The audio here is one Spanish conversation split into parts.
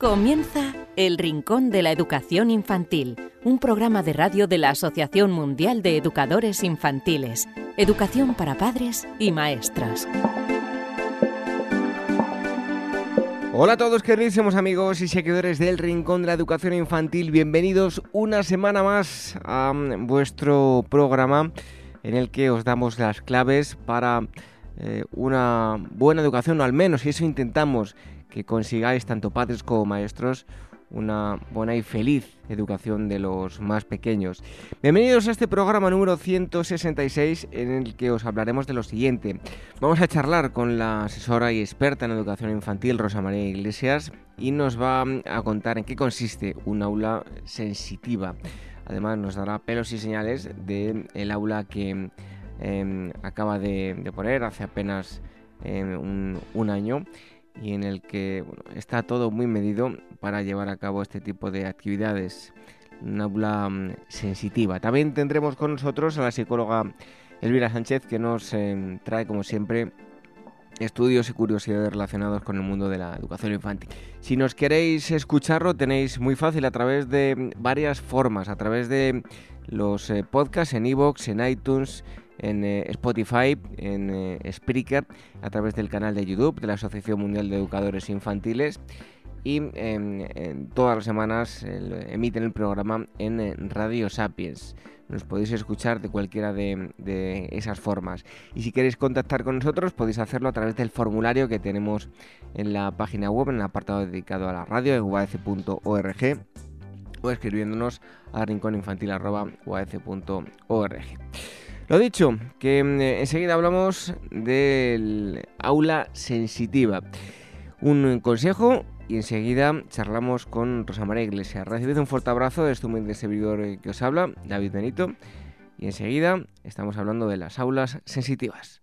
Comienza El Rincón de la Educación Infantil, un programa de radio de la Asociación Mundial de Educadores Infantiles, Educación para Padres y Maestros. Hola a todos queridísimos amigos y seguidores del Rincón de la Educación Infantil, bienvenidos una semana más a vuestro programa en el que os damos las claves para eh, una buena educación, o al menos eso intentamos que consigáis, tanto padres como maestros, una buena y feliz educación de los más pequeños. Bienvenidos a este programa número 166 en el que os hablaremos de lo siguiente. Vamos a charlar con la asesora y experta en educación infantil Rosa María Iglesias y nos va a contar en qué consiste un aula sensitiva. Además nos dará pelos y señales del el aula que em, acaba de, poner hace apenas em, un año y en el que está todo muy medido para llevar a cabo este tipo de actividades. Una aula mm, sensitiva. También tendremos con nosotros a la psicóloga Elvira Sánchez que nos em, trae como siempre estudios y curiosidades relacionados con el mundo de la educación infantil. Si nos queréis escucharlo tenéis muy fácil a través de mm, varias formas, a través de los eh, podcasts en iVoox, en iTunes, en eh, Spotify, en eh, Spreaker, a través del canal de YouTube de la Asociación Mundial de Educadores Infantiles y em, en todas las semanas emiten el programa en eh, Radio Sapiens. Nos podéis escuchar de cualquiera de, esas formas. Y si queréis contactar con nosotros, podéis hacerlo a través del formulario que tenemos en la página web, en el apartado dedicado a la radio, en uaf.org, o escribiéndonos a rincóninfantil.uaf.org. Lo dicho, que mm, enseguida hablamos del aula sensitiva. Un consejo y enseguida charlamos con Rosa María Iglesias. Recibid un fuerte abrazo de este humilde servidor que os habla, David Benito. Y enseguida estamos hablando de las aulas sensitivas.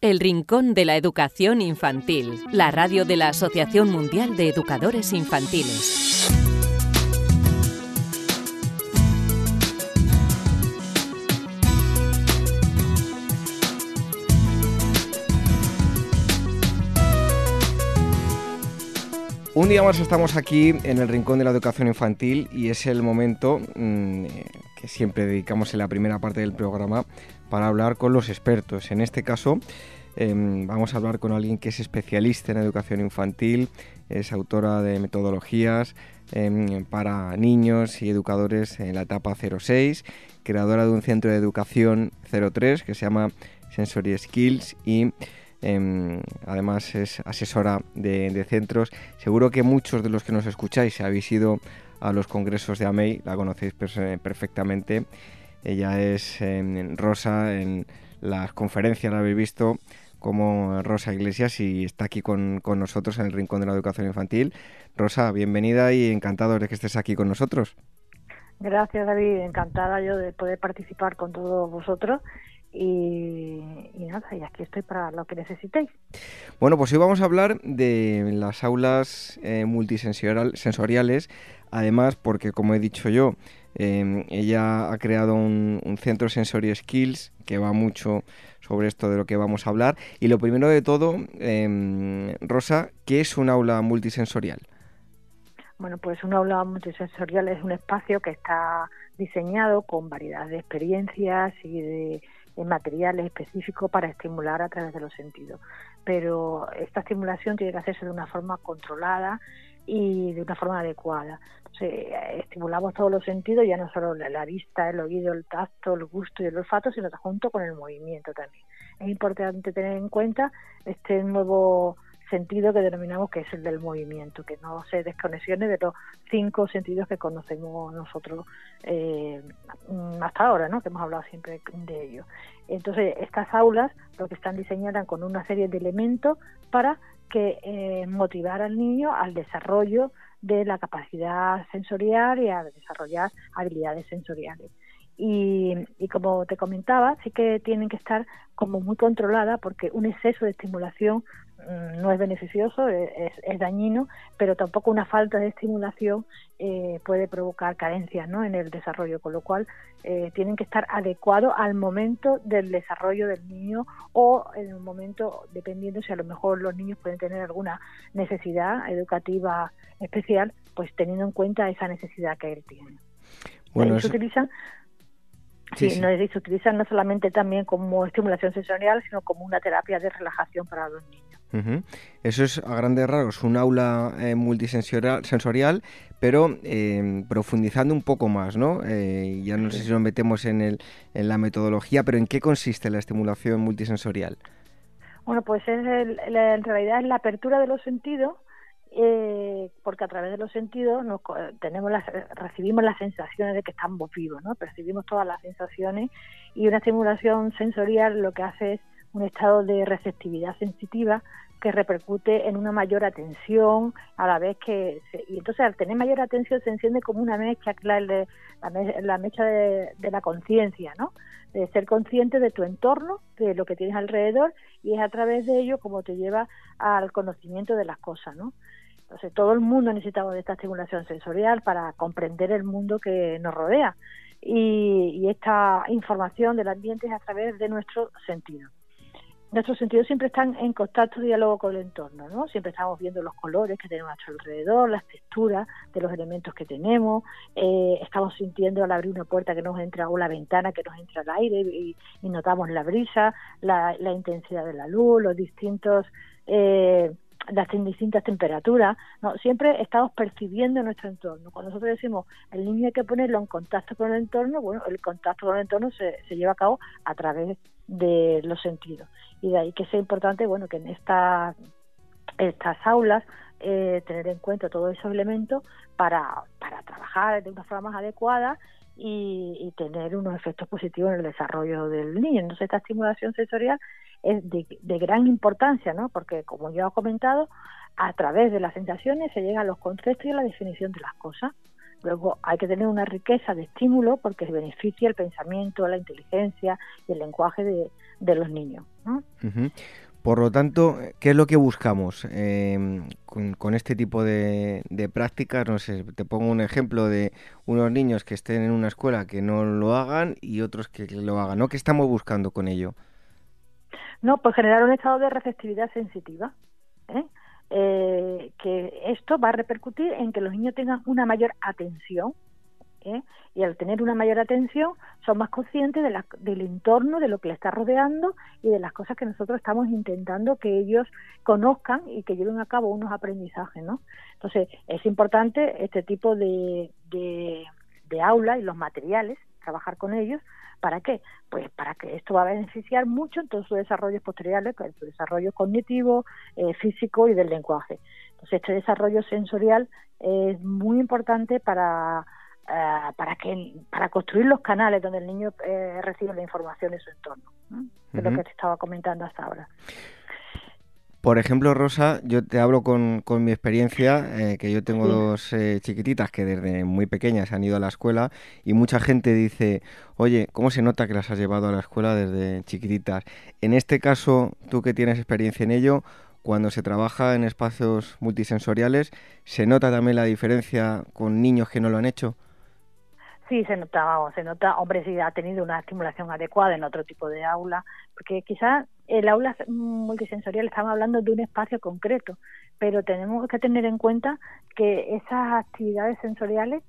El Rincón de la Educación Infantil, la radio de la Asociación Mundial de Educadores Infantiles. Un día más estamos aquí en el Rincón de la Educación Infantil y es el momento mm, que siempre dedicamos en la primera parte del programa para hablar con los expertos. En este caso em, vamos a hablar con alguien que es especialista en educación infantil, es autora de metodologías em, para niños y educadores en la etapa 06, creadora de un centro de educación 03 que se llama Sensory Skills y Em, además es asesora de, centros. Seguro que muchos de los que nos escucháis habéis ido a los congresos de AMEI, la conocéis perfectamente. Ella es em, Rosa en las conferencias, la habéis visto, como Rosa Iglesias y está aquí con, con, nosotros en el Rincón de la Educación Infantil. Rosa, bienvenida y encantado de que estés aquí con nosotros. Gracias, David. Encantada yo de poder participar con todos vosotros. Y, nada, y aquí estoy para lo que necesitéis. Bueno, pues hoy vamos a hablar de las aulas eh, multisensoriales, además porque, como he dicho yo, em, ella ha creado un, centro Sensory Skills que va mucho sobre esto de lo que vamos a hablar. Y lo primero de todo, eh, Rosa, ¿qué es un aula multisensorial? Bueno, pues un aula multisensorial es un espacio que está diseñado con variedad de experiencias y de, materiales específicos para estimular a través de los sentidos. Pero esta estimulación tiene que hacerse de una forma controlada y de una forma adecuada. estimulamos todos los sentidos, ya no solo la, vista, el oído, el tacto, el gusto y el olfato, sino junto con el movimiento también. Es importante tener en cuenta este nuevo sentido que denominamos que es el del movimiento, que no se desconexione de los cinco sentidos que conocemos nosotros eh, hasta ahora, ¿no? que hemos hablado siempre de ellos. Entonces, estas aulas lo que están diseñadas con una serie de elementos para que eh, motivar al niño al desarrollo de la capacidad sensorial y a desarrollar habilidades sensoriales. Y, como te comentaba, sí que tienen que estar como muy controladas porque un exceso de estimulación no es beneficioso, es, dañino, pero tampoco una falta de estimulación eh, puede provocar carencias ¿no? en el desarrollo, con lo cual eh, tienen que estar adecuados al momento del desarrollo del niño o en un momento, dependiendo si a lo mejor los niños pueden tener alguna necesidad educativa especial, pues teniendo en cuenta esa necesidad que él tiene. Bueno, se utilizan Sí, No, se utilizan no solamente también como estimulación sensorial, sino como una terapia de relajación para los niños. Eso es a grandes rasgos un aula eh, multisensorial, pero eh, profundizando un poco más, ¿no? Eh, ya no sé si nos metemos en, el, en la metodología, pero ¿en qué consiste la estimulación multisensorial? Bueno, pues es en realidad es la apertura de los sentidos eh, porque a través de los sentidos nos, tenemos las, recibimos las sensaciones de que estamos vivos, ¿no? Percibimos todas las sensaciones y una estimulación sensorial lo que hace es un estado de receptividad sensitiva que repercute en una mayor atención a la vez que y entonces al tener mayor atención se enciende como una mecha la, la, mecha de, la conciencia no de ser consciente de tu entorno de lo que tienes alrededor y es a través de ello como te lleva al conocimiento de las cosas no entonces, todo el mundo necesitamos de esta estimulación sensorial para comprender el mundo que nos rodea. Y, esta información del ambiente es a través de nuestros sentidos. Nuestros sentidos siempre están en contacto diálogo con el entorno, ¿no? Siempre estamos viendo los colores que tenemos a nuestro alrededor, las texturas de los elementos que tenemos, eh, estamos sintiendo al abrir una puerta que nos entra o la ventana que nos entra al aire y, notamos la brisa, la, intensidad de la luz, los distintos eh, las distintas temperaturas, no, siempre estamos percibiendo nuestro entorno. Cuando nosotros decimos el niño hay que ponerlo en contacto con el entorno, bueno, el contacto con el entorno se, se lleva a cabo a través de los sentidos. Y de ahí que sea importante, bueno, que en esta, estas aulas eh, tener en cuenta todos esos elementos para, para trabajar de una forma más adecuada y, y, tener unos efectos positivos en el desarrollo del niño. Entonces, esta estimulación sensorial es de, gran importancia, ¿no? Porque, como ya he comentado, a través de las sensaciones se llega a los conceptos y a la definición de las cosas. Luego hay que tener una riqueza de estímulo porque beneficia el pensamiento, la inteligencia y el lenguaje de, los niños. ¿no? Por lo tanto, ¿qué es lo que buscamos em, con, este tipo de, de, prácticas? No sé, te pongo un ejemplo de unos niños que estén en una escuela que no lo hagan y otros que lo hagan. ¿no? ¿Qué estamos buscando con ello? No, pues generar un estado de receptividad sensitiva. ¿eh? Eh, que esto va a repercutir en que los niños tengan una mayor atención ¿eh? y al tener una mayor atención son más conscientes de del entorno, de lo que les está rodeando y de las cosas que nosotros estamos intentando que ellos conozcan y que lleven a cabo unos aprendizajes, ¿no? Entonces es importante este tipo de, de aula y los materiales, trabajar con ellos ¿Para qué? Pues para que esto va a beneficiar mucho en todos sus desarrollos posteriores, en su desarrollo cognitivo, eh, físico y del lenguaje. Entonces, este desarrollo sensorial es muy importante para, eh, para, que, para construir los canales donde el niño eh, recibe la información de su entorno. de lo que te estaba comentando hasta ahora. Por ejemplo, Rosa, yo te hablo con, con mi experiencia, eh, que yo tengo dos eh, chiquititas que desde muy pequeñas han ido a la escuela y mucha gente dice, oye, ¿cómo se nota que las has llevado a la escuela desde chiquititas? En este caso, tú que tienes experiencia en ello, cuando se trabaja en espacios multisensoriales, ¿se nota también la diferencia con niños que no lo han hecho? Sí, se nota, se nota, hombre, si ha tenido una estimulación adecuada en otro tipo de aula, porque quizás el aula multisensorial estamos hablando de un espacio concreto, pero tenemos que tener en cuenta que esas actividades sensoriales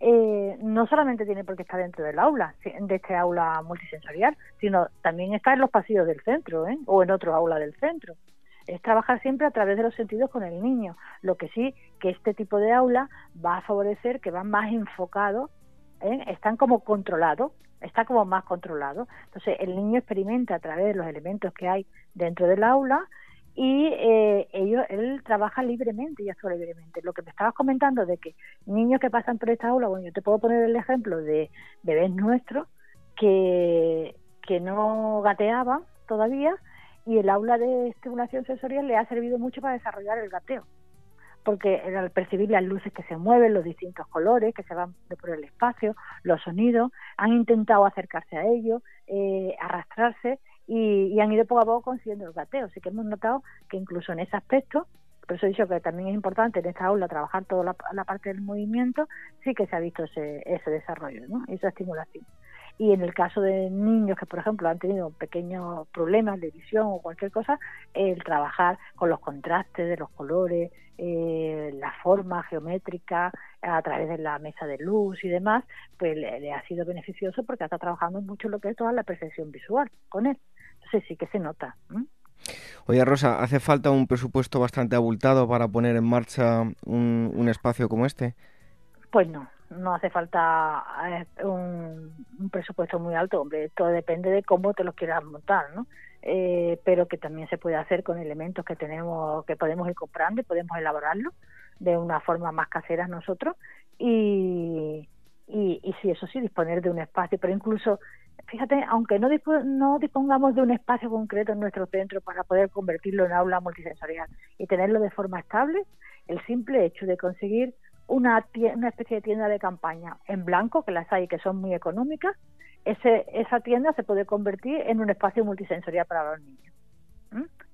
eh, no solamente tienen por qué estar dentro del aula, de este aula multisensorial, sino también está en los pasillos del centro ¿eh? o en otro aula del centro. Es trabajar siempre a través de los sentidos con el niño. Lo que sí, que este tipo de aula va a favorecer que van más enfocados ¿eh? están como controlados, está como más controlado. Entonces el niño experimenta a través de los elementos que hay dentro del aula y eh, ellos, él trabaja libremente y actúa libremente. Lo que me estabas comentando de que niños que pasan por esta aula, bueno, yo te puedo poner el ejemplo de bebés nuestros que, que no gateaban todavía y el aula de estimulación sensorial le ha servido mucho para desarrollar el gateo porque al percibir las luces que se mueven, los distintos colores que se van por el espacio, los sonidos, han intentado acercarse a ellos, eh, arrastrarse y, han ido poco a poco consiguiendo el gateo. Así que hemos notado que incluso en ese aspecto, por eso he dicho que también es importante en esta aula trabajar toda la, parte del movimiento, sí que se ha visto ese, ese desarrollo, ¿no? esa estimulación. Y en el caso de niños que, por ejemplo, han tenido pequeños problemas de visión o cualquier cosa, el trabajar con los contrastes de los colores, eh, la forma geométrica a través de la mesa de luz y demás, pues le, ha sido beneficioso porque está trabajando mucho lo que es toda la percepción visual con él. Entonces sí que se nota. Oye, Rosa, ¿hace falta un presupuesto bastante abultado para poner en marcha un, un espacio como este? Pues no, no hace falta eh, un, presupuesto muy alto, hombre, todo depende de cómo te lo quieras montar, ¿no? Eh, pero que también se puede hacer con elementos que tenemos, que podemos ir comprando y podemos elaborarlo de una forma más casera nosotros. Y, y, sí, eso sí, disponer de un espacio, pero incluso, fíjate, aunque no, no dispongamos de un espacio concreto en nuestro centro para poder convertirlo en aula multisensorial y tenerlo de forma estable, el simple hecho de conseguir una, una especie de tienda de campaña en blanco, que las hay que son muy económicas, ese, esa tienda se puede convertir en un espacio multisensorial para los niños,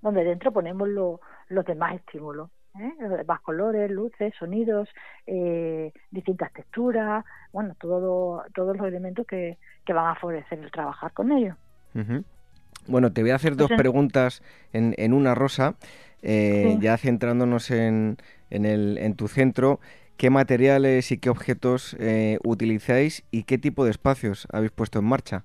donde dentro ponemos los demás estímulos. ¿eh? los demás colores, luces, sonidos, eh, distintas texturas, bueno, todo, todos los elementos que, que van a favorecer el trabajar con ellos. Bueno, te voy a hacer dos preguntas en, en una rosa, eh, ya centrándonos en, en, el, en tu centro qué materiales y qué objetos eh, utilizáis y qué tipo de espacios habéis puesto en marcha.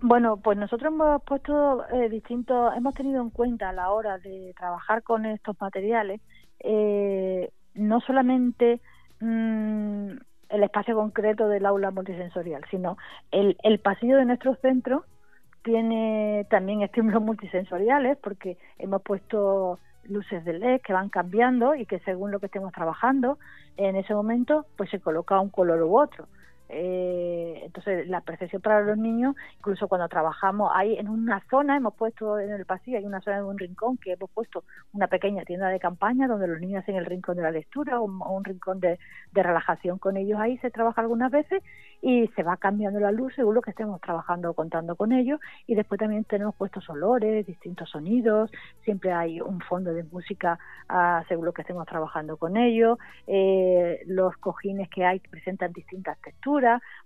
Bueno, pues nosotros hemos puesto eh, distintos, hemos tenido en cuenta a la hora de trabajar con estos materiales, eh, no solamente mm, el espacio concreto del aula multisensorial, sino el, el pasillo de nuestro centro tiene también estímulos multisensoriales porque hemos puesto luces de LED que van cambiando y que según lo que estemos trabajando, en ese momento pues se coloca un color u otro. Eh, entonces, la percepción para los niños, incluso cuando trabajamos ahí en una zona, hemos puesto en el pasillo, hay una zona de un rincón que hemos puesto una pequeña tienda de campaña donde los niños hacen el rincón de la lectura o un, rincón de, relajación con ellos. Ahí se trabaja algunas veces y se va cambiando la luz según lo que estemos trabajando o contando con ellos. Y después también tenemos puestos olores, distintos sonidos, siempre hay un fondo de música ah, según lo que estemos trabajando con ellos. Eh, los cojines que hay presentan distintas texturas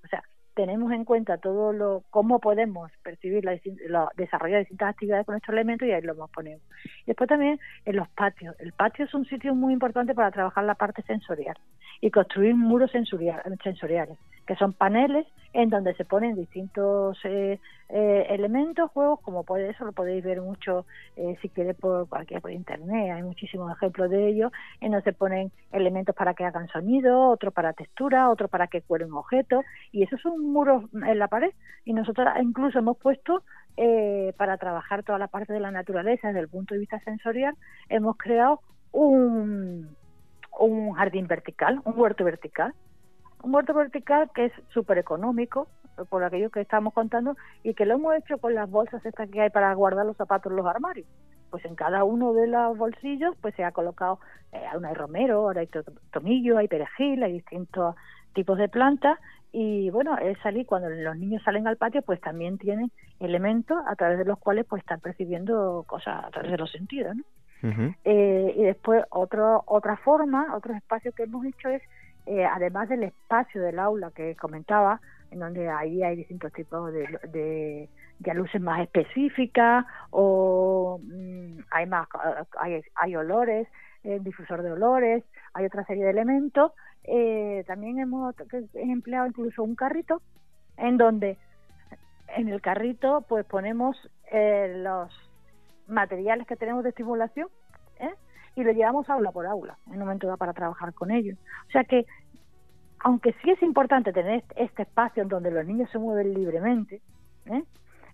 o sea, tenemos en cuenta todo lo cómo podemos percibir la, desarrollar distintas actividades con estos elementos y ahí lo ponemos. Y después también en los patios. El patio es un sitio muy importante para trabajar la parte sensorial y construir muros sensoriales, que son paneles en donde se ponen distintos eh, eh, elementos, juegos, como puede eso lo podéis ver mucho eh, si queréis por cualquier por internet, hay muchísimos ejemplos de ello, en donde se ponen elementos para que hagan sonido, otro para textura, otro para que cuelen objetos, y esos son muros en la pared, y nosotros incluso hemos puesto para trabajar toda la parte de la naturaleza desde el punto de vista sensorial, hemos creado un un jardín vertical, un huerto vertical. Un huerto vertical que es súper económico, por aquello que estamos contando, y que lo hemos hecho con las bolsas estas que hay para guardar los zapatos en los armarios. Pues en cada uno de los bolsillos pues se ha colocado, eh, hay romero, ahora hay tomillo, hay perejil, hay distintos tipos de plantas y bueno, es salir cuando los niños salen al patio pues también tienen elementos a través de los cuales pues están percibiendo cosas a través de los sentidos, ¿no? eh, y después otro, otra forma, otro espacio que hemos hecho es, eh, además del espacio del aula que comentaba, en donde ahí hay distintos tipos de, de, luces más específicas o mm, hay más hay, hay olores, el difusor de olores, hay otra serie de elementos eh, también hemos empleado incluso un carrito en donde en el carrito pues ponemos eh, los materiales que tenemos de estimulación ¿eh? y lo llevamos aula por aula en un momento da para trabajar con ellos. O sea que aunque sí es importante tener este espacio en donde los niños se mueven libremente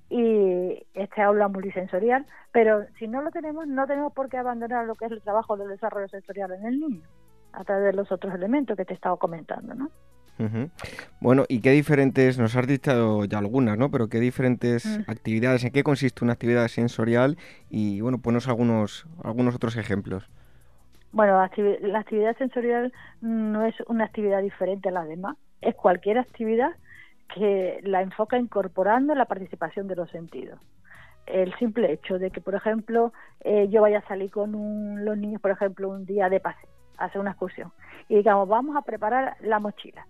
y este aula multisensorial, pero si no lo tenemos no tenemos por qué abandonar lo que es el trabajo del desarrollo sensorial en el niño a través de los otros elementos que te he estado comentando, ¿no? Bueno, ¿y qué diferentes, nos has dicho ya algunas, ¿no? Pero qué diferentes mm. actividades, en qué consiste una actividad sensorial y, bueno, ponos algunos, algunos otros ejemplos. Bueno, la actividad sensorial no es una actividad diferente a las demás, es cualquier actividad que la enfoca incorporando la participación de los sentidos. El simple hecho de que, por ejemplo, eh, yo vaya a salir con los niños, por ejemplo, un día de paseo hacer una excursión. Y digamos, vamos a preparar la mochila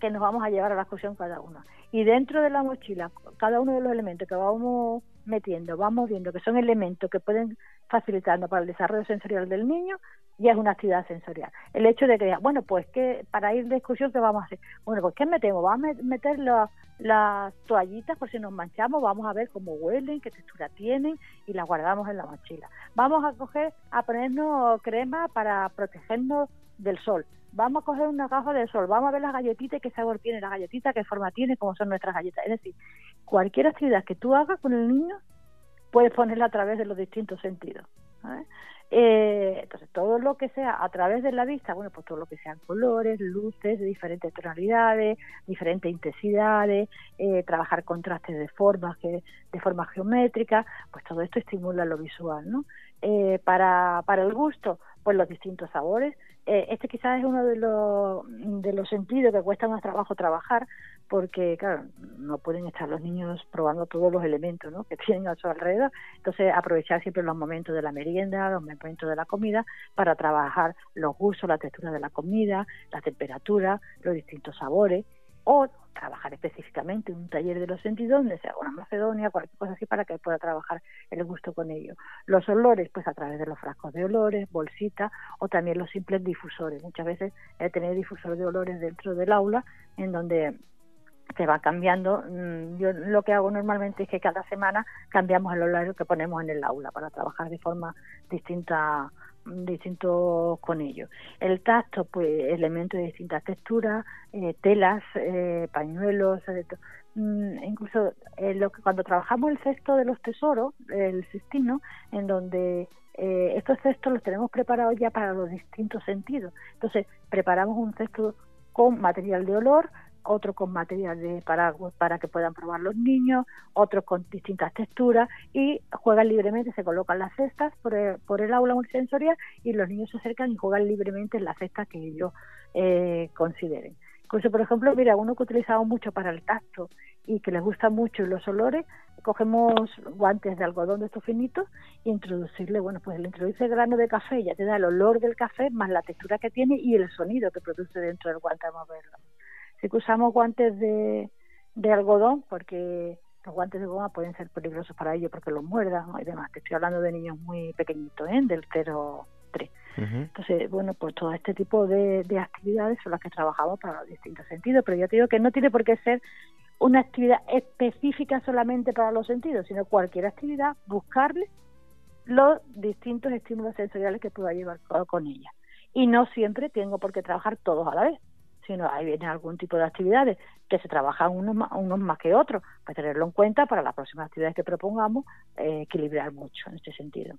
que nos vamos a llevar a la excursión cada uno. Y dentro de la mochila, cada uno de los elementos que vamos metiendo, vamos viendo que son elementos que pueden facilitarnos para el desarrollo sensorial del niño, ya es una actividad sensorial. El hecho de que, bueno, pues que para ir de excursión, ¿qué vamos a hacer? Bueno, pues ¿qué metemos? Vamos a meter las toallitas por si nos manchamos, vamos a ver cómo huelen, qué textura tienen y las guardamos en la mochila. Vamos a coger, a ponernos crema para protegernos del sol. Vamos a coger una caja de sol, vamos a ver las galletitas, qué sabor tiene la galletita, qué forma tiene, cómo son nuestras galletas. Es decir, cualquier actividad que tú hagas con el niño, puedes ponerla a través de los distintos sentidos. Eh, entonces, todo lo que sea a través de la vista, bueno, pues todo lo que sean colores, luces de diferentes tonalidades, diferentes intensidades, eh, trabajar contrastes de formas, que, de forma geométrica, pues todo esto estimula lo visual, ¿no? Eh, para, para el gusto, pues los distintos sabores. Eh, este quizás es uno de los, de los sentidos que cuesta más trabajo trabajar, porque, claro, no pueden estar los niños probando todos los elementos que tienen a su alrededor. Entonces, aprovechar siempre los momentos de la merienda, los momentos de la comida, para trabajar los gustos, la textura de la comida, la temperatura, los distintos sabores o trabajar específicamente en un taller de los sentidos donde sea una macedonia, cualquier cosa así para que pueda trabajar el gusto con ello. Los olores, pues a través de los frascos de olores, bolsitas o también los simples difusores. Muchas veces hay tener difusor de olores dentro del aula en donde se va cambiando. Mm, yo lo que hago normalmente es que cada semana cambiamos el horario que ponemos en el aula para trabajar de forma distinta distintos con ellos. El tacto, pues elementos de distintas texturas, eh, telas, eh, pañuelos, mm, incluso eh, lo que cuando trabajamos el cesto de los tesoros, el cestino, en donde estos cestos los tenemos preparados ya para los distintos sentidos. Entonces, preparamos un cesto con material de olor, otro con material de para, para que puedan probar los niños, otros con distintas texturas y juegan libremente, se colocan las cestas por el, por el aula multisensorial y los niños se acercan y juegan libremente en la cesta que ellos eh, consideren. Incluso, por ejemplo, mira, uno que utilizamos mucho para el tacto y que les gusta mucho los olores, cogemos guantes de algodón de estos finitos y introducirle, bueno, pues le introduce grano de café, ya te da el olor del café más la textura que tiene y el sonido que produce dentro del guante de moverlo que usamos guantes de, de algodón porque los guantes de goma pueden ser peligrosos para ellos porque los muerdan y demás. Te estoy hablando de niños muy pequeñitos, ¿eh? del 0 3. Entonces, bueno, pues todo este tipo de, de, actividades son las que trabajamos para los distintos sentidos, pero yo te digo que no tiene por qué ser una actividad específica solamente para los sentidos, sino cualquier actividad, buscarle los distintos estímulos sensoriales que pueda llevar con ella. Y no siempre tengo por qué trabajar todos a la vez sino ahí viene algún tipo de actividades que se trabajan unos más, unos más que otros, pues tenerlo en cuenta para las próximas actividades que propongamos, eh, equilibrar mucho en este sentido.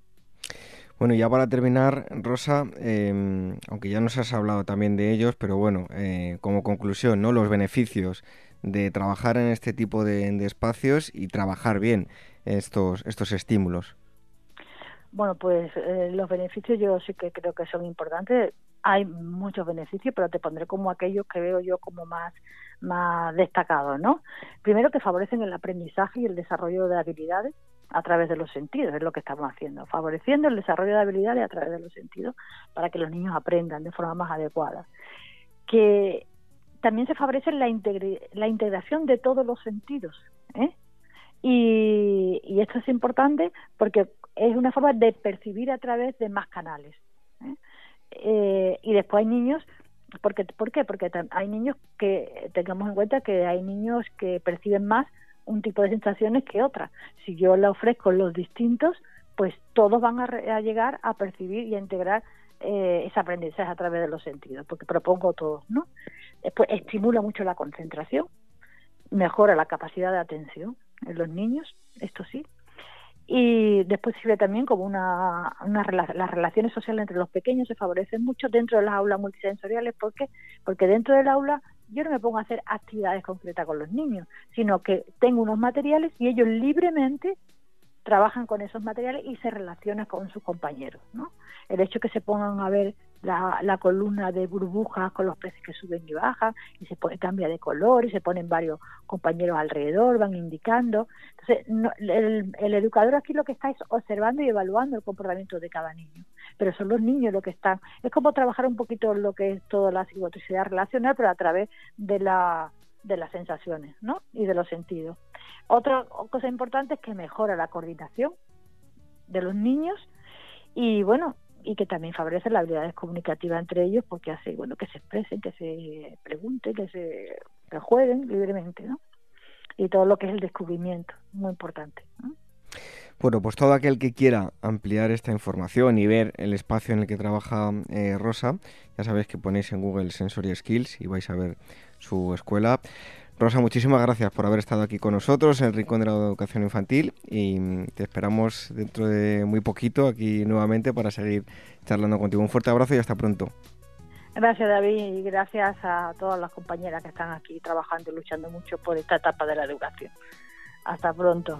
Bueno, ya para terminar, Rosa, em, aunque ya nos has hablado también de ellos, pero bueno, eh, como conclusión, ¿no? Los beneficios de trabajar en este tipo de, espacios y trabajar bien estos, estos estímulos? Bueno, pues eh, los beneficios yo sí que creo que son importantes. Hay muchos beneficios, pero te pondré como aquellos que veo yo como más, más destacados, ¿no? Primero que favorecen el aprendizaje y el desarrollo de habilidades a través de los sentidos, es lo que estamos haciendo, favoreciendo el desarrollo de habilidades a través de los sentidos para que los niños aprendan de forma más adecuada. Que también se favorece la, la integración de todos los sentidos. ¿eh? Y, esto es importante porque es una forma de percibir a través de más canales. ¿Eh? Y después hay niños porque, ¿Por qué? Porque hay niños que, tengamos en cuenta que hay niños que perciben más un tipo de sensaciones que otra. Si yo le ofrezco los distintos, pues todos van a, llegar a percibir y a integrar eh, ese aprendizaje a través de los sentidos, porque propongo todos, ¿no? Después estimula mucho la concentración, mejora la capacidad de atención en los niños, esto sí, y después sirve también como una, una las relaciones sociales entre los pequeños se favorecen mucho dentro de las aulas multisensoriales ¿por qué? porque dentro del aula yo no me pongo a hacer actividades concretas con los niños sino que tengo unos materiales y ellos libremente trabajan con esos materiales y se relacionan con sus compañeros ¿no? el hecho que se pongan a ver la, columna de burbujas con los peces que suben y bajan y se pone, cambia de color y se ponen varios compañeros alrededor, van indicando. Entonces, el, educador aquí lo que está es observando y evaluando el comportamiento de cada niño, pero son los niños los que están. Es como trabajar un poquito lo que es toda la psicotricidad relacional, pero a través de la de las sensaciones ¿no? y de los sentidos. Otra cosa importante es que mejora la coordinación de los niños y bueno, y que también favorece las habilidades comunicativas entre ellos porque hace bueno que se expresen, que se pregunten, que se jueguen libremente, ¿no? Y todo lo que es el descubrimiento, muy importante. Bueno, pues todo aquel que quiera ampliar esta información y ver el espacio en el que trabaja eh, Rosa, ya sabéis que ponéis en Google Sensory Skills y vais a ver su escuela. Rosa, muchísimas gracias por haber estado aquí con nosotros en el Rincón de la Educación Infantil y te esperamos dentro de muy poquito aquí nuevamente para seguir charlando contigo. Un fuerte abrazo y hasta pronto. Gracias David y gracias a todas las compañeras que están aquí trabajando y luchando mucho por esta etapa de la educación. Hasta pronto.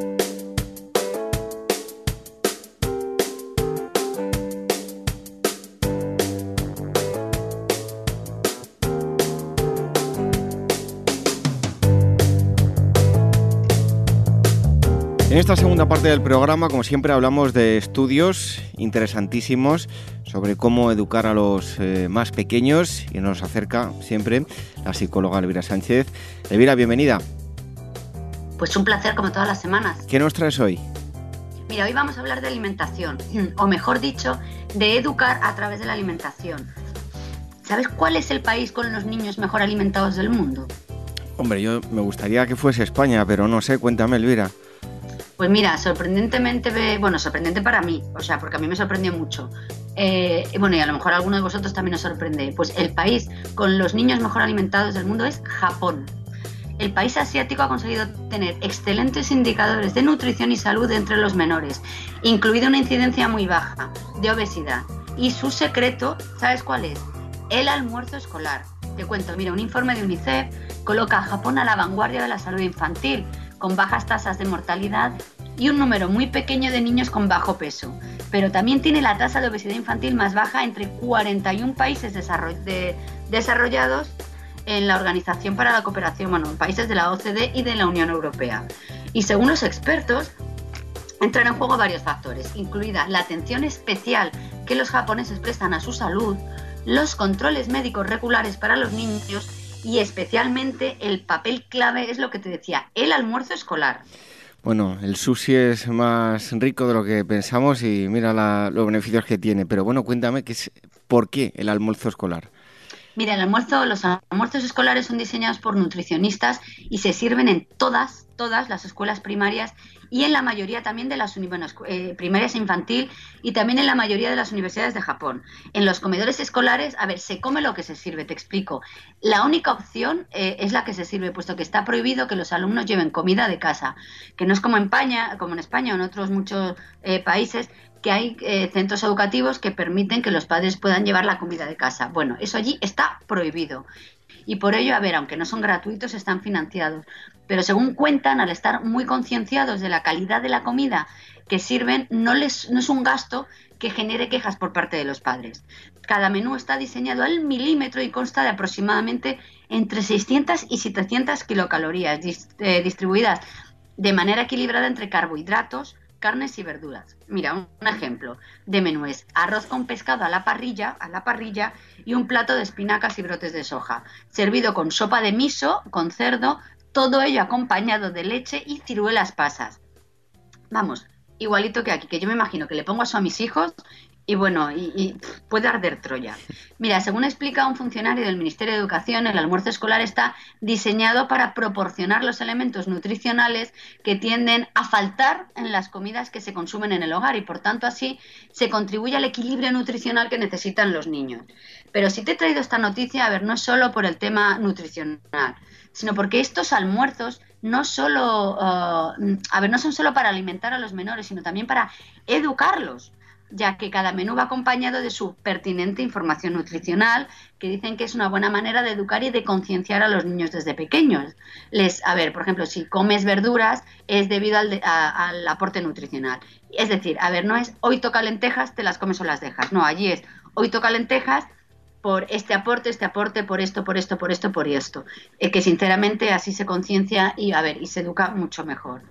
Esta segunda parte del programa, como siempre, hablamos de estudios interesantísimos sobre cómo educar a los eh, más pequeños y nos acerca siempre la psicóloga Elvira Sánchez. Elvira, bienvenida. Pues un placer como todas las semanas. ¿Qué nos traes hoy? Mira, hoy vamos a hablar de alimentación, o mejor dicho, de educar a través de la alimentación. ¿Sabes cuál es el país con los niños mejor alimentados del mundo? Hombre, yo me gustaría que fuese España, pero no sé, cuéntame, Elvira. Pues mira, sorprendentemente, bueno, sorprendente para mí, o sea, porque a mí me sorprendió mucho. Eh, bueno, y a lo mejor a alguno de vosotros también os sorprende. Pues el país con los niños mejor alimentados del mundo es Japón. El país asiático ha conseguido tener excelentes indicadores de nutrición y salud entre los menores, incluida una incidencia muy baja de obesidad. Y su secreto, ¿sabes cuál es? El almuerzo escolar. Te cuento, mira, un informe de UNICEF coloca a Japón a la vanguardia de la salud infantil, con bajas tasas de mortalidad y un número muy pequeño de niños con bajo peso, pero también tiene la tasa de obesidad infantil más baja entre 41 países desarrollados en la Organización para la Cooperación, bueno, países de la OCDE y de la Unión Europea. Y según los expertos, entran en juego varios factores, incluida la atención especial que los japoneses prestan a su salud, los controles médicos regulares para los niños y especialmente el papel clave es lo que te decía, el almuerzo escolar. Bueno, el sushi es más rico de lo que pensamos y mira los beneficios que tiene. Pero bueno, cuéntame qué es, por qué el almuerzo escolar. Mira, el almuerzo, los almuerzos escolares son diseñados por nutricionistas y se sirven en todas, todas las escuelas primarias y en la mayoría también de las eh, primarias infantil y también en la mayoría de las universidades de Japón. En los comedores escolares, a ver, se come lo que se sirve, te explico. La única opción eh, es la que se sirve, puesto que está prohibido que los alumnos lleven comida de casa, que no es como en España, como en España o en otros muchos eh, países, que hay centros educativos que permiten que los padres puedan llevar la comida de casa. Bueno, eso allí está prohibido y por ello, a ver, aunque no son gratuitos, están financiados. Pero según cuentan, al estar muy concienciados de la calidad de la comida que sirven, no, les, no es un gasto que genere quejas por parte de los padres. Cada menú está diseñado al milímetro y consta de aproximadamente entre 600 y 700 kilocalorías eh, distribuidas de manera equilibrada entre carbohidratos, carnes y verduras. Mira, un, ejemplo de menú es arroz con pescado a la parrilla, a la parrilla y un plato de espinacas y brotes de soja, servido con sopa de miso, con cerdo, todo ello acompañado de leche y ciruelas pasas. Vamos, igualito que aquí, que yo me imagino que le pongo eso a mis hijos y bueno, y, puede arder Troya. Mira, según explica un funcionario del Ministerio de Educación, el almuerzo escolar está diseñado para proporcionar los elementos nutricionales que tienden a faltar en las comidas que se consumen en el hogar y por tanto así se contribuye al equilibrio nutricional que necesitan los niños. Pero si te he traído esta noticia, a ver, no es solo por el tema nutricional, sino porque estos almuerzos no solo, uh, a ver, no son solo para alimentar a los menores, sino también para educarlos ya que cada menú va acompañado de su pertinente información nutricional, que dicen que es una buena manera de educar y de concienciar a los niños desde pequeños. Les, a ver, por ejemplo, si comes verduras es debido al, al aporte nutricional. Es decir, a ver, no es hoy toca lentejas, te las comes o las dejas. No, allí es hoy toca lentejas por este aporte, este aporte, por esto, por esto, por esto, por esto. Que sinceramente así se conciencia y, a ver, y se educa mucho mejor.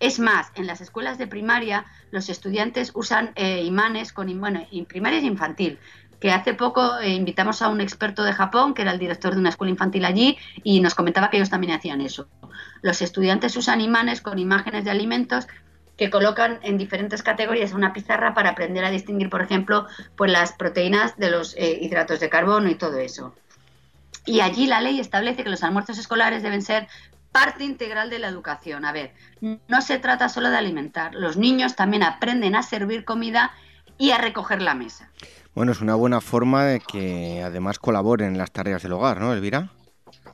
Es más, en las escuelas de primaria los estudiantes usan eh, imanes con, bueno, en primaria y infantil, que hace poco eh, invitamos a un experto de Japón, que era el director de una escuela infantil allí, y nos comentaba que ellos también hacían eso. Los estudiantes usan imanes con imágenes de alimentos que colocan en diferentes categorías una pizarra para aprender a distinguir, por ejemplo, pues las proteínas de los eh, hidratos de carbono y todo eso. Y allí la ley establece que los almuerzos escolares deben ser parte integral de la educación. A ver, no se trata solo de alimentar, los niños también aprenden a servir comida y a recoger la mesa. Bueno, es una buena forma de que además colaboren en las tareas del hogar, ¿no, Elvira?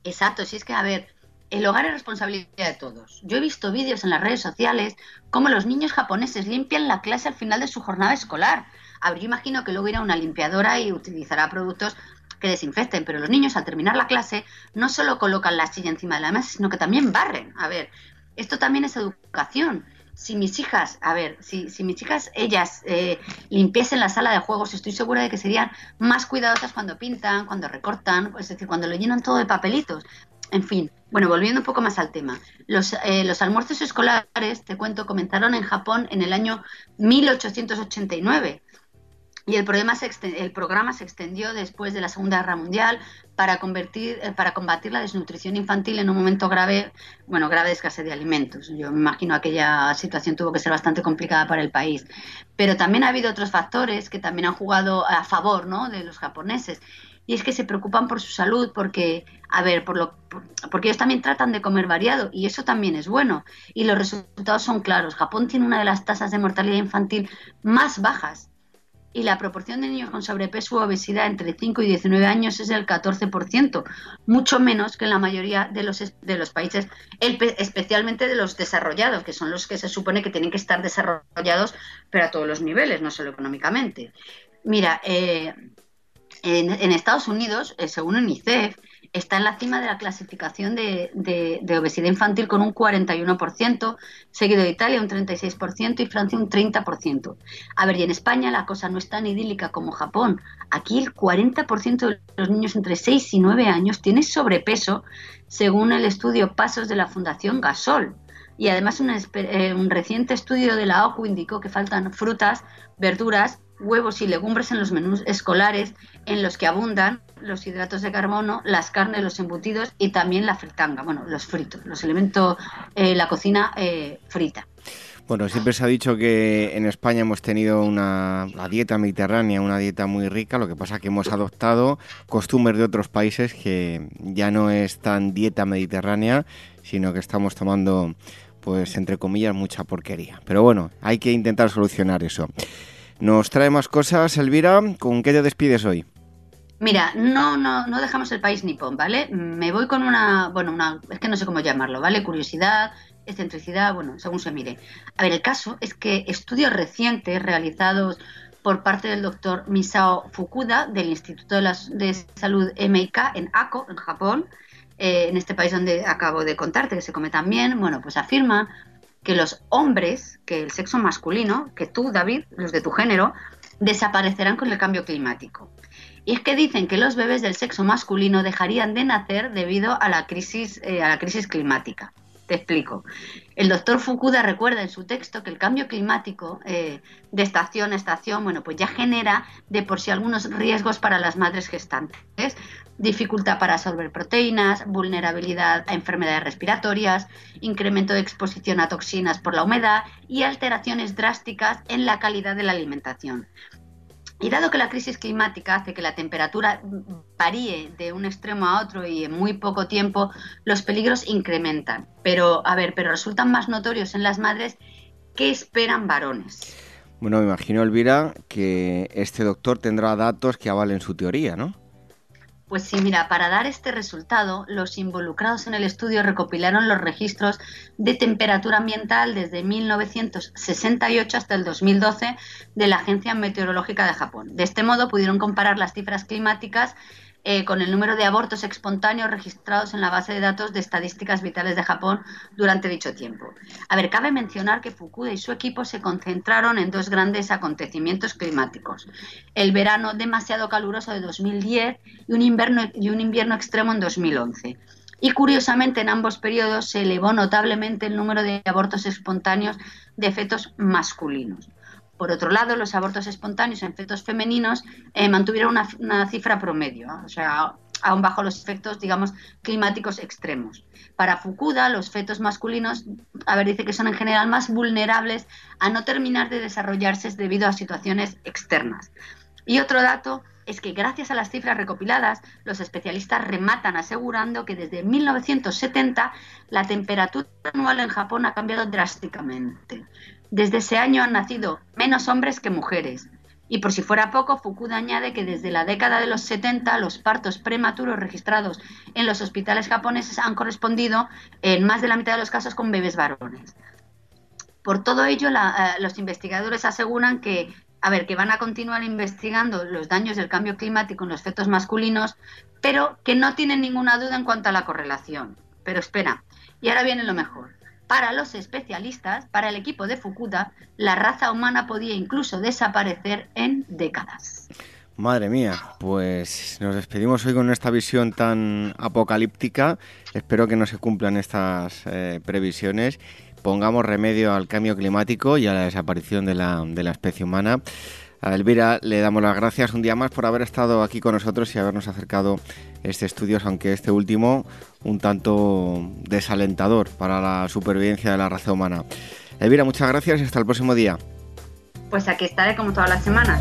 Exacto, si es que, a ver, el hogar es responsabilidad de todos. Yo he visto vídeos en las redes sociales cómo los niños japoneses limpian la clase al final de su jornada escolar. A ver, yo imagino que luego irá una limpiadora y utilizará productos que desinfecten, pero los niños al terminar la clase no solo colocan la silla encima de la mesa, sino que también barren. A ver, esto también es educación. Si mis hijas, a ver, si, mis hijas, ellas eh, limpiesen la sala de juegos, estoy segura de que serían más cuidadosas cuando pintan, cuando recortan, es decir, cuando lo llenan todo de papelitos. En fin, bueno, volviendo un poco más al tema. Los, eh, los almuerzos escolares, te cuento, comenzaron en Japón en el año 1889 y el, problema se el programa se extendió después de la Segunda Guerra Mundial para, convertir, eh, para combatir la desnutrición infantil en un momento grave, bueno, grave de escasez de alimentos. Yo me imagino aquella situación tuvo que ser bastante complicada para el país. Pero también ha habido otros factores que también han jugado a favor ¿no? de los japoneses. Y es que se preocupan por su salud porque, a ver, por lo, porque ellos también tratan de comer variado y eso también es bueno. Y los resultados son claros. Japón tiene una de las tasas de mortalidad infantil más bajas y la proporción de niños con sobrepeso u obesidad entre 5 y 19 años es del 14%, mucho menos que en la mayoría de los, de los países, especialmente de los desarrollados, que son los que se supone que tienen que estar desarrollados, pero a todos los niveles, no solo económicamente. Mira, eh, en, Estados Unidos, eh, según UNICEF, está en la cima de la clasificación de, obesidad infantil con un 41%, seguido de Italia un 36% y Francia un 30%. A ver, y en España la cosa no es tan idílica como Japón. Aquí el 40% de los niños entre 6 y 9 años tiene sobrepeso, según el estudio Pasos de la Fundación Gasol. Y además un, eh, un reciente estudio de la OCU indicó que faltan frutas, verduras, huevos y legumbres en los menús escolares en los que abundan los hidratos de carbono, las carnes, los embutidos y también la fritanga, bueno, los fritos, los elementos, eh, la cocina eh, frita. Bueno, siempre se ha dicho que en España hemos tenido una dieta mediterránea, una dieta muy rica, lo que pasa es que hemos adoptado costumbres de otros países que ya no es tan dieta mediterránea sino que estamos tomando, pues entre comillas, mucha porquería. Pero bueno, hay que intentar solucionar eso. Nos trae más cosas, Elvira. ¿Con qué te despides hoy? Mira, no, no, no dejamos el país nipón, ¿vale? Me voy con una, bueno, una, es que no sé cómo llamarlo, ¿vale? Curiosidad, excentricidad, bueno, según se mire. A ver, el caso es que estudios recientes realizados por parte del doctor Misao Fukuda del Instituto de, Salud MIK en Ako, en Japón, eh, en este país donde acabo de contarte que se come también, bueno, pues afirma que los hombres, que el sexo masculino, que tú, David, los de tu género, desaparecerán con el cambio climático. Y es que dicen que los bebés del sexo masculino dejarían de nacer debido a la crisis, eh, a la crisis climática. Te explico. El doctor Fukuda recuerda en su texto que el cambio climático eh, de estación a estación, bueno, pues ya genera de por sí algunos riesgos para las madres gestantes, dificultad para absorber proteínas, vulnerabilidad a enfermedades respiratorias, incremento de exposición a toxinas por la humedad y alteraciones drásticas en la calidad de la alimentación. Y dado que la crisis climática hace que la temperatura varíe de un extremo a otro y en muy poco tiempo, los peligros incrementan. Pero, a ver, pero resultan más notorios en las madres que esperan varones. Bueno, me imagino, Elvira, que este doctor tendrá datos que avalen su teoría, ¿no? Pues sí, mira, para dar este resultado, los involucrados en el estudio recopilaron los registros de temperatura ambiental desde 1968 hasta el 2012 de la Agencia Meteorológica de Japón. De este modo pudieron comparar las cifras climáticas eh, con el número de abortos espontáneos registrados en la base de datos de estadísticas vitales de Japón durante dicho tiempo. A ver, cabe mencionar que Fukuda y su equipo se concentraron en dos grandes acontecimientos climáticos. El verano demasiado caluroso de 2010 y un invierno, y un invierno extremo en 2011. Y curiosamente en ambos periodos se elevó notablemente el número de abortos espontáneos de fetos masculinos. Por otro lado, los abortos espontáneos en fetos femeninos eh, mantuvieron una, cifra promedio, o sea, aún bajo los efectos, digamos, climáticos extremos. Para Fukuda, los fetos masculinos, a ver, dice que son en general más vulnerables a no terminar de desarrollarse debido a situaciones externas. Y otro dato es que gracias a las cifras recopiladas, los especialistas rematan asegurando que desde 1970 la temperatura anual en Japón ha cambiado drásticamente. Desde ese año han nacido menos hombres que mujeres. Y por si fuera poco, Fukuda añade que desde la década de los 70 los partos prematuros registrados en los hospitales japoneses han correspondido en más de la mitad de los casos con bebés varones. Por todo ello, eh, los investigadores aseguran que, a ver, que van a continuar investigando los daños del cambio climático en los fetos masculinos, pero que no tienen ninguna duda en cuanto a la correlación. Pero espera, y ahora viene lo mejor. Para los especialistas, para el equipo de Fukuda, la raza humana podía incluso desaparecer en décadas. Madre mía, pues nos despedimos hoy con esta visión tan apocalíptica. Espero que no se cumplan estas eh, previsiones. Pongamos remedio al cambio climático y a la desaparición de la, de la especie humana. A Elvira le damos las gracias un día más por haber estado aquí con nosotros y habernos acercado este estudio, aunque este último un tanto desalentador para la supervivencia de la raza humana. Elvira, muchas gracias y hasta el próximo día. Pues aquí estaré como todas las semanas.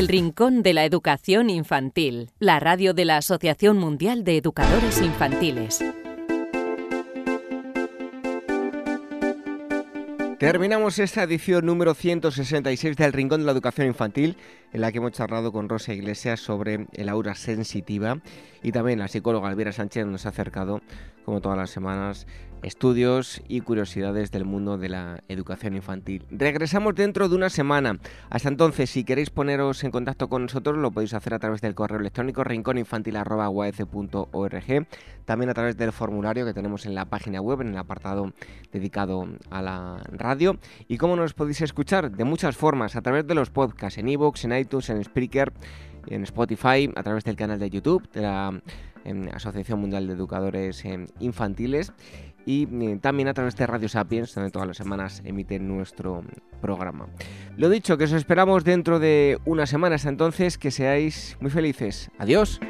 El Rincón de la Educación Infantil, la radio de la Asociación Mundial de Educadores Infantiles. Terminamos esta edición número 166 del Rincón de la Educación Infantil en la que hemos charlado con Rosa Iglesias sobre el aura sensitiva y también la psicóloga Elvira Sánchez nos ha acercado, como todas las semanas, estudios y curiosidades del mundo de la educación infantil. Regresamos dentro de una semana. Hasta entonces, si queréis poneros en contacto con nosotros, lo podéis hacer a través del correo electrónico rincóninfantil.org, también a través del formulario que tenemos en la página web, en el apartado dedicado a la radio. Y cómo nos podéis escuchar de muchas formas, a través de los podcasts, en iVoox, en iTunes, en Spreaker, en Spotify, a través del canal de YouTube de la Asociación Mundial de Educadores eh, Infantiles y eh, también a través de Radio Sapiens, donde todas las semanas emiten nuestro programa. Lo dicho, que os esperamos dentro de unas semanas entonces, que seáis muy felices. Adiós.